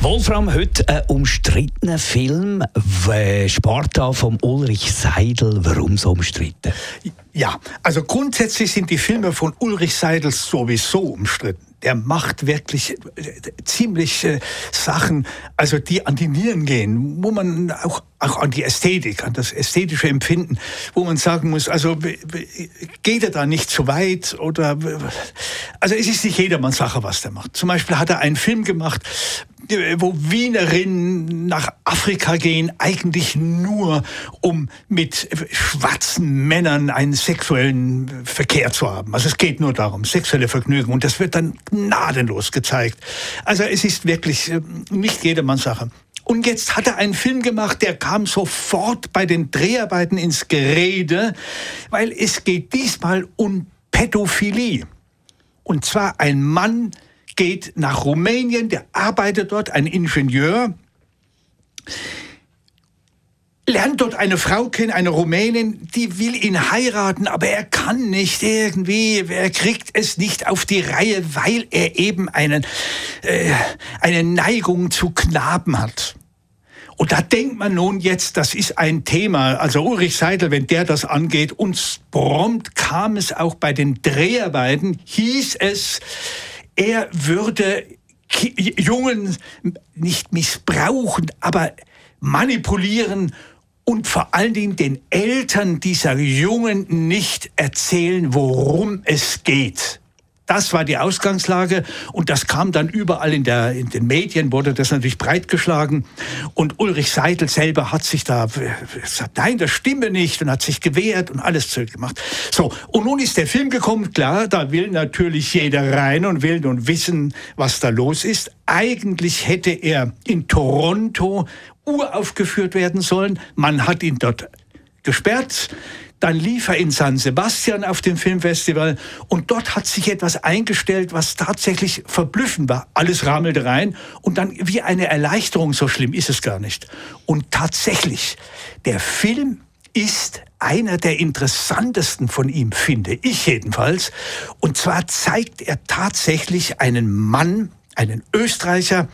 Wolfram, heute ein umstrittener Film, Sparta von Ulrich Seidel. Warum so umstritten? Ja, also grundsätzlich sind die Filme von Ulrich Seidel sowieso umstritten. Der macht wirklich äh, ziemlich äh, Sachen, also die an die Nieren gehen, wo man auch, auch an die Ästhetik, an das ästhetische Empfinden, wo man sagen muss, also geht er da nicht zu weit oder also es ist nicht jedermanns Sache, was der macht. Zum Beispiel hat er einen Film gemacht, wo Wienerinnen nach Afrika gehen, eigentlich nur, um mit schwarzen Männern einen sexuellen Verkehr zu haben. Also es geht nur darum, sexuelle Vergnügen. Und das wird dann gnadenlos gezeigt. Also es ist wirklich äh, nicht jedermanns Sache. Und jetzt hat er einen Film gemacht, der kam sofort bei den Dreharbeiten ins Gerede, weil es geht diesmal um Pädophilie. Und zwar ein Mann, geht nach Rumänien, der arbeitet dort, ein Ingenieur, lernt dort eine Frau kennen, eine Rumänin, die will ihn heiraten, aber er kann nicht irgendwie, er kriegt es nicht auf die Reihe, weil er eben einen, äh, eine Neigung zu Knaben hat. Und da denkt man nun jetzt, das ist ein Thema. Also Ulrich Seidel, wenn der das angeht, uns prompt kam es auch bei den Dreharbeiten, hieß es, er würde Jungen nicht missbrauchen, aber manipulieren und vor allen Dingen den Eltern dieser Jungen nicht erzählen, worum es geht. Das war die Ausgangslage und das kam dann überall in, der, in den Medien, wurde das natürlich breitgeschlagen. Und Ulrich Seidel selber hat sich da gesagt, nein, das stimme nicht und hat sich gewehrt und alles gemacht. So, und nun ist der Film gekommen, klar, da will natürlich jeder rein und will nun wissen, was da los ist. Eigentlich hätte er in Toronto uraufgeführt werden sollen. Man hat ihn dort gesperrt. Dann lief er in San Sebastian auf dem Filmfestival und dort hat sich etwas eingestellt, was tatsächlich verblüffend war. Alles rammelte rein und dann wie eine Erleichterung, so schlimm ist es gar nicht. Und tatsächlich, der Film ist einer der interessantesten von ihm, finde ich jedenfalls. Und zwar zeigt er tatsächlich einen Mann, einen Österreicher,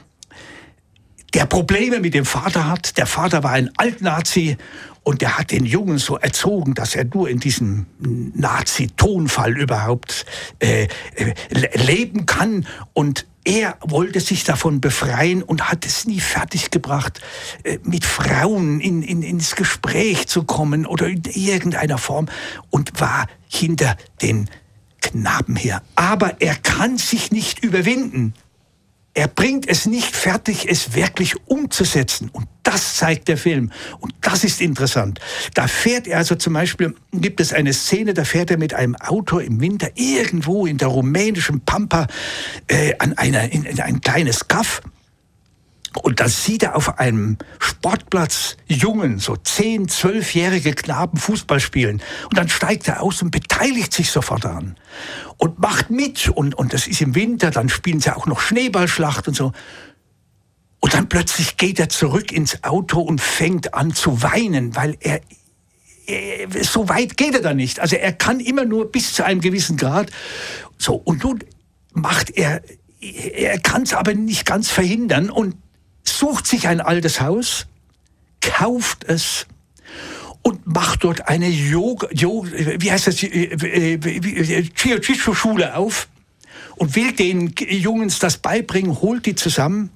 der Probleme mit dem Vater hat. Der Vater war ein Altnazi und der hat den Jungen so erzogen, dass er nur in diesem Nazi-Tonfall überhaupt äh, äh, leben kann. Und er wollte sich davon befreien und hat es nie fertiggebracht, äh, mit Frauen in, in, ins Gespräch zu kommen oder in irgendeiner Form und war hinter den Knaben her. Aber er kann sich nicht überwinden. Er bringt es nicht fertig, es wirklich umzusetzen. Und das zeigt der Film. Und das ist interessant. Da fährt er also zum Beispiel, gibt es eine Szene, da fährt er mit einem Auto im Winter irgendwo in der rumänischen Pampa äh, an einer, in, in ein kleines Kaff. Und da sieht er auf einem Sportplatz Jungen, so 10, 12-jährige Knaben Fußball spielen. Und dann steigt er aus und beteiligt sich sofort daran. Und macht mit. Und, und das ist im Winter, dann spielen sie auch noch Schneeballschlacht und so. Und dann plötzlich geht er zurück ins Auto und fängt an zu weinen, weil er, er so weit geht er da nicht. Also er kann immer nur bis zu einem gewissen Grad. So, und nun macht er, er kann es aber nicht ganz verhindern und sucht sich ein altes Haus, kauft es und macht dort eine Yoga, Yoga wie heißt das, Jiu-Jitsu-Schule auf und will den Jungs das beibringen, holt die zusammen.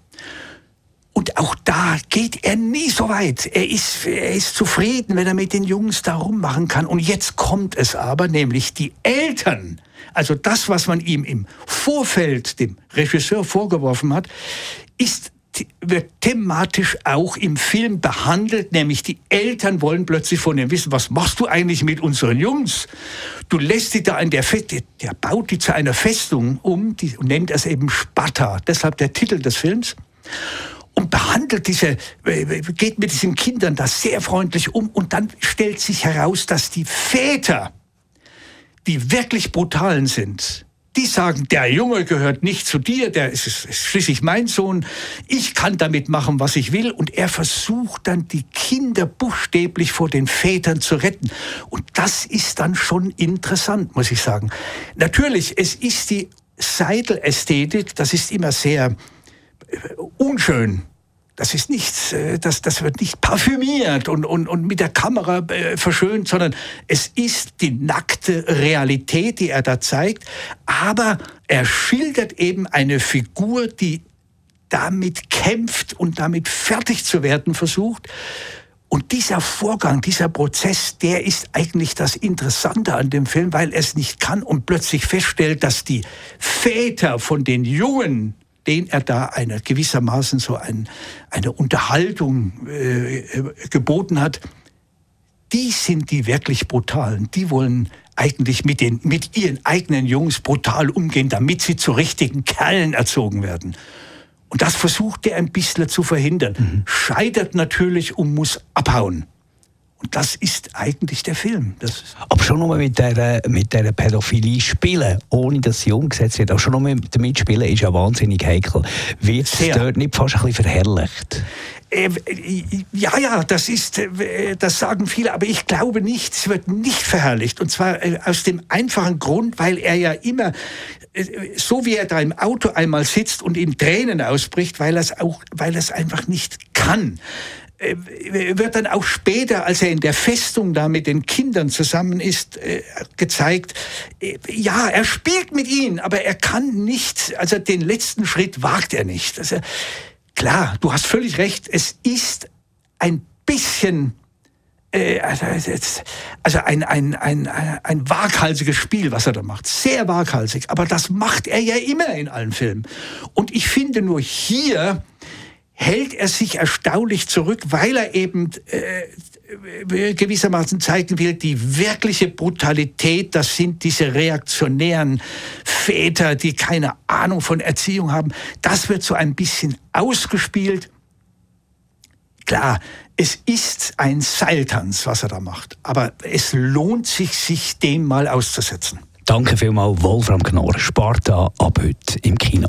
Und auch da geht er nie so weit. Er ist, er ist zufrieden, wenn er mit den Jungs da rummachen kann. Und jetzt kommt es aber, nämlich die Eltern, also das, was man ihm im Vorfeld dem Regisseur vorgeworfen hat, ist wird thematisch auch im Film behandelt, nämlich die Eltern wollen plötzlich von ihm wissen, was machst du eigentlich mit unseren Jungs? Du lässt die da in der Feste, der baut die zu einer Festung um, die nennt es eben Sparta, deshalb der Titel des Films. Und behandelt diese, äh, geht mit diesen Kindern da sehr freundlich um und dann stellt sich heraus, dass die Väter, die wirklich brutalen sind, die sagen, der Junge gehört nicht zu dir, der ist, ist schließlich mein Sohn, ich kann damit machen, was ich will. Und er versucht dann, die Kinder buchstäblich vor den Vätern zu retten. Und das ist dann schon interessant, muss ich sagen. Natürlich, es ist die Seidel-Ästhetik, das ist immer sehr äh, unschön das ist nichts, äh, das, das wird nicht parfümiert und, und, und mit der Kamera äh, verschönt, sondern es ist die nackte Realität, die er da zeigt. Aber er schildert eben eine Figur, die damit kämpft und damit fertig zu werden versucht. Und dieser Vorgang, dieser Prozess, der ist eigentlich das Interessante an dem Film, weil er es nicht kann und plötzlich feststellt, dass die Väter von den Jungen den er da eine gewissermaßen so ein, eine Unterhaltung äh, geboten hat, die sind die wirklich brutalen. Die wollen eigentlich mit, den, mit ihren eigenen Jungs brutal umgehen, damit sie zu richtigen Kerlen erzogen werden. Und das versucht er ein bisschen zu verhindern. Mhm. Scheitert natürlich und muss abhauen. Und das ist eigentlich der Film. Das Aber schon nur mit dieser, mit dieser Pädophilie spielen, ohne dass sie umgesetzt wird, auch schon nur damit spielen, ist ja wahnsinnig heikel. Wird es dort nicht fast ein bisschen verherrlicht? Äh, ja, ja, das ist, äh, das sagen viele, aber ich glaube nicht, es wird nicht verherrlicht. Und zwar äh, aus dem einfachen Grund, weil er ja immer, so wie er da im Auto einmal sitzt und in Tränen ausbricht, weil er es auch, weil er es einfach nicht kann. Äh, wird dann auch später, als er in der Festung da mit den Kindern zusammen ist, äh, gezeigt, äh, ja, er spielt mit ihnen, aber er kann nicht, also den letzten Schritt wagt er nicht. Also, klar, du hast völlig recht, es ist ein bisschen also, also ein, ein, ein, ein waghalsiges Spiel, was er da macht. Sehr waghalsig. Aber das macht er ja immer in allen Filmen. Und ich finde nur hier, hält er sich erstaunlich zurück, weil er eben äh, gewissermaßen zeigen will, die wirkliche Brutalität, das sind diese reaktionären Väter, die keine Ahnung von Erziehung haben. Das wird so ein bisschen ausgespielt. Klar, es ist ein Seiltanz, was er da macht, aber es lohnt sich, sich dem mal auszusetzen. Danke vielmals, Wolfram Knorr, Sparta, ab heute im Kino.